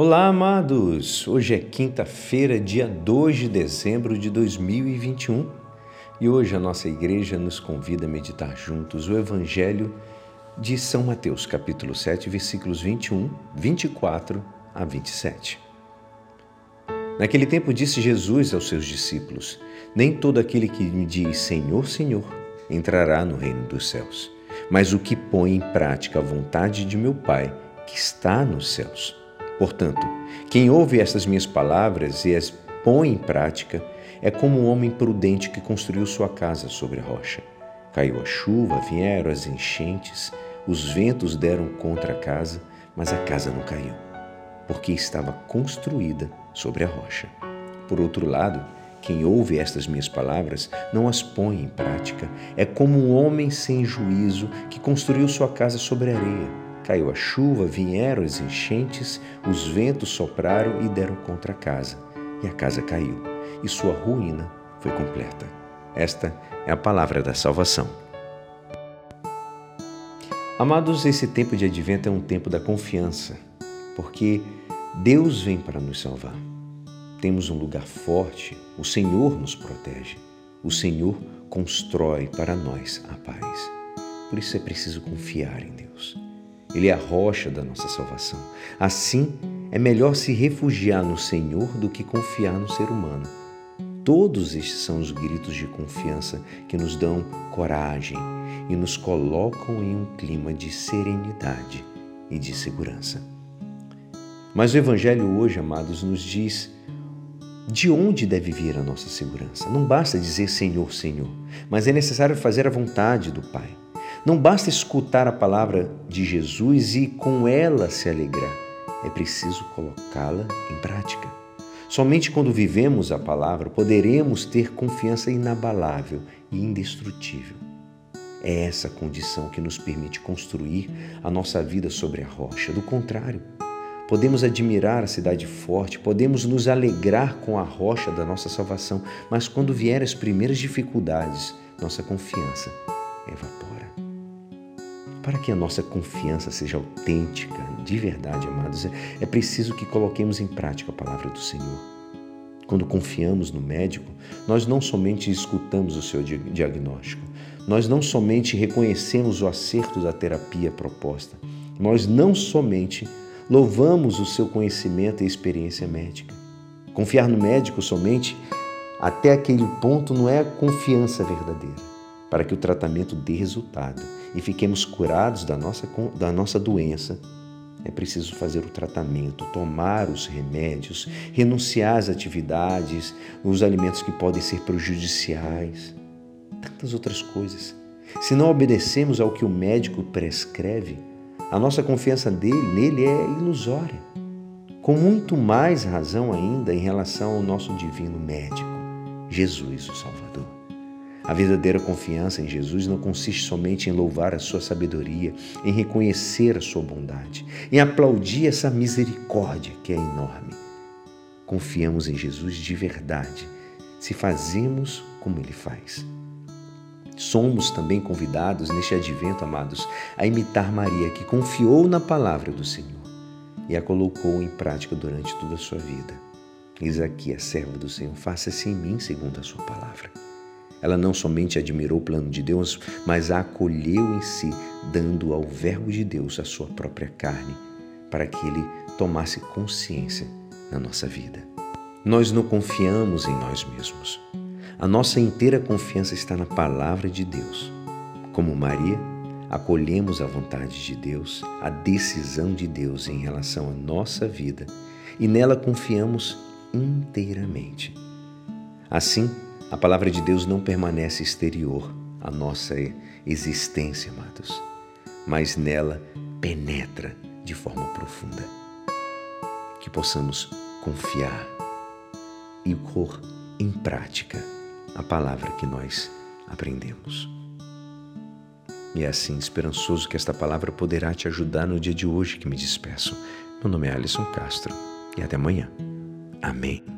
Olá, amados! Hoje é quinta-feira, dia 2 de dezembro de 2021 e hoje a nossa igreja nos convida a meditar juntos o Evangelho de São Mateus, capítulo 7, versículos 21, 24 a 27. Naquele tempo disse Jesus aos seus discípulos: Nem todo aquele que me diz Senhor, Senhor entrará no reino dos céus, mas o que põe em prática a vontade de meu Pai que está nos céus. Portanto, quem ouve estas minhas palavras e as põe em prática é como um homem prudente que construiu sua casa sobre a rocha. Caiu a chuva, vieram as enchentes, os ventos deram contra a casa, mas a casa não caiu, porque estava construída sobre a rocha. Por outro lado, quem ouve estas minhas palavras não as põe em prática é como um homem sem juízo que construiu sua casa sobre a areia. Caiu a chuva, vieram as enchentes, os ventos sopraram e deram contra a casa, e a casa caiu, e sua ruína foi completa. Esta é a palavra da salvação. Amados, esse tempo de advento é um tempo da confiança, porque Deus vem para nos salvar. Temos um lugar forte, o Senhor nos protege, o Senhor constrói para nós a paz. Por isso é preciso confiar em Deus. Ele é a rocha da nossa salvação. Assim, é melhor se refugiar no Senhor do que confiar no ser humano. Todos estes são os gritos de confiança que nos dão coragem e nos colocam em um clima de serenidade e de segurança. Mas o Evangelho hoje, amados, nos diz de onde deve vir a nossa segurança. Não basta dizer Senhor, Senhor, mas é necessário fazer a vontade do Pai. Não basta escutar a palavra de Jesus e com ela se alegrar. É preciso colocá-la em prática. Somente quando vivemos a palavra poderemos ter confiança inabalável e indestrutível. É essa condição que nos permite construir a nossa vida sobre a rocha. Do contrário, podemos admirar a cidade forte, podemos nos alegrar com a rocha da nossa salvação, mas quando vier as primeiras dificuldades, nossa confiança evapora. Para que a nossa confiança seja autêntica, de verdade, amados, é preciso que coloquemos em prática a palavra do Senhor. Quando confiamos no médico, nós não somente escutamos o seu diagnóstico, nós não somente reconhecemos o acerto da terapia proposta, nós não somente louvamos o seu conhecimento e experiência médica. Confiar no médico somente até aquele ponto não é a confiança verdadeira para que o tratamento dê resultado e fiquemos curados da nossa, da nossa doença, é preciso fazer o tratamento, tomar os remédios, renunciar às atividades, os alimentos que podem ser prejudiciais, tantas outras coisas. Se não obedecemos ao que o médico prescreve, a nossa confiança dele, nele é ilusória. Com muito mais razão ainda em relação ao nosso divino médico, Jesus, o Salvador. A verdadeira confiança em Jesus não consiste somente em louvar a sua sabedoria, em reconhecer a sua bondade, em aplaudir essa misericórdia que é enorme. Confiamos em Jesus de verdade se fazemos como ele faz. Somos também convidados neste advento, amados, a imitar Maria, que confiou na palavra do Senhor e a colocou em prática durante toda a sua vida. Eis aqui a serva do Senhor, faça-se em mim segundo a sua palavra. Ela não somente admirou o plano de Deus, mas a acolheu em si, dando ao Verbo de Deus a sua própria carne, para que ele tomasse consciência na nossa vida. Nós não confiamos em nós mesmos. A nossa inteira confiança está na palavra de Deus. Como Maria, acolhemos a vontade de Deus, a decisão de Deus em relação à nossa vida e nela confiamos inteiramente. Assim, a palavra de Deus não permanece exterior à nossa existência, amados, mas nela penetra de forma profunda. Que possamos confiar e pôr em prática a palavra que nós aprendemos. E é assim, esperançoso que esta palavra poderá te ajudar no dia de hoje que me despeço. Meu nome é Alisson Castro e até amanhã. Amém.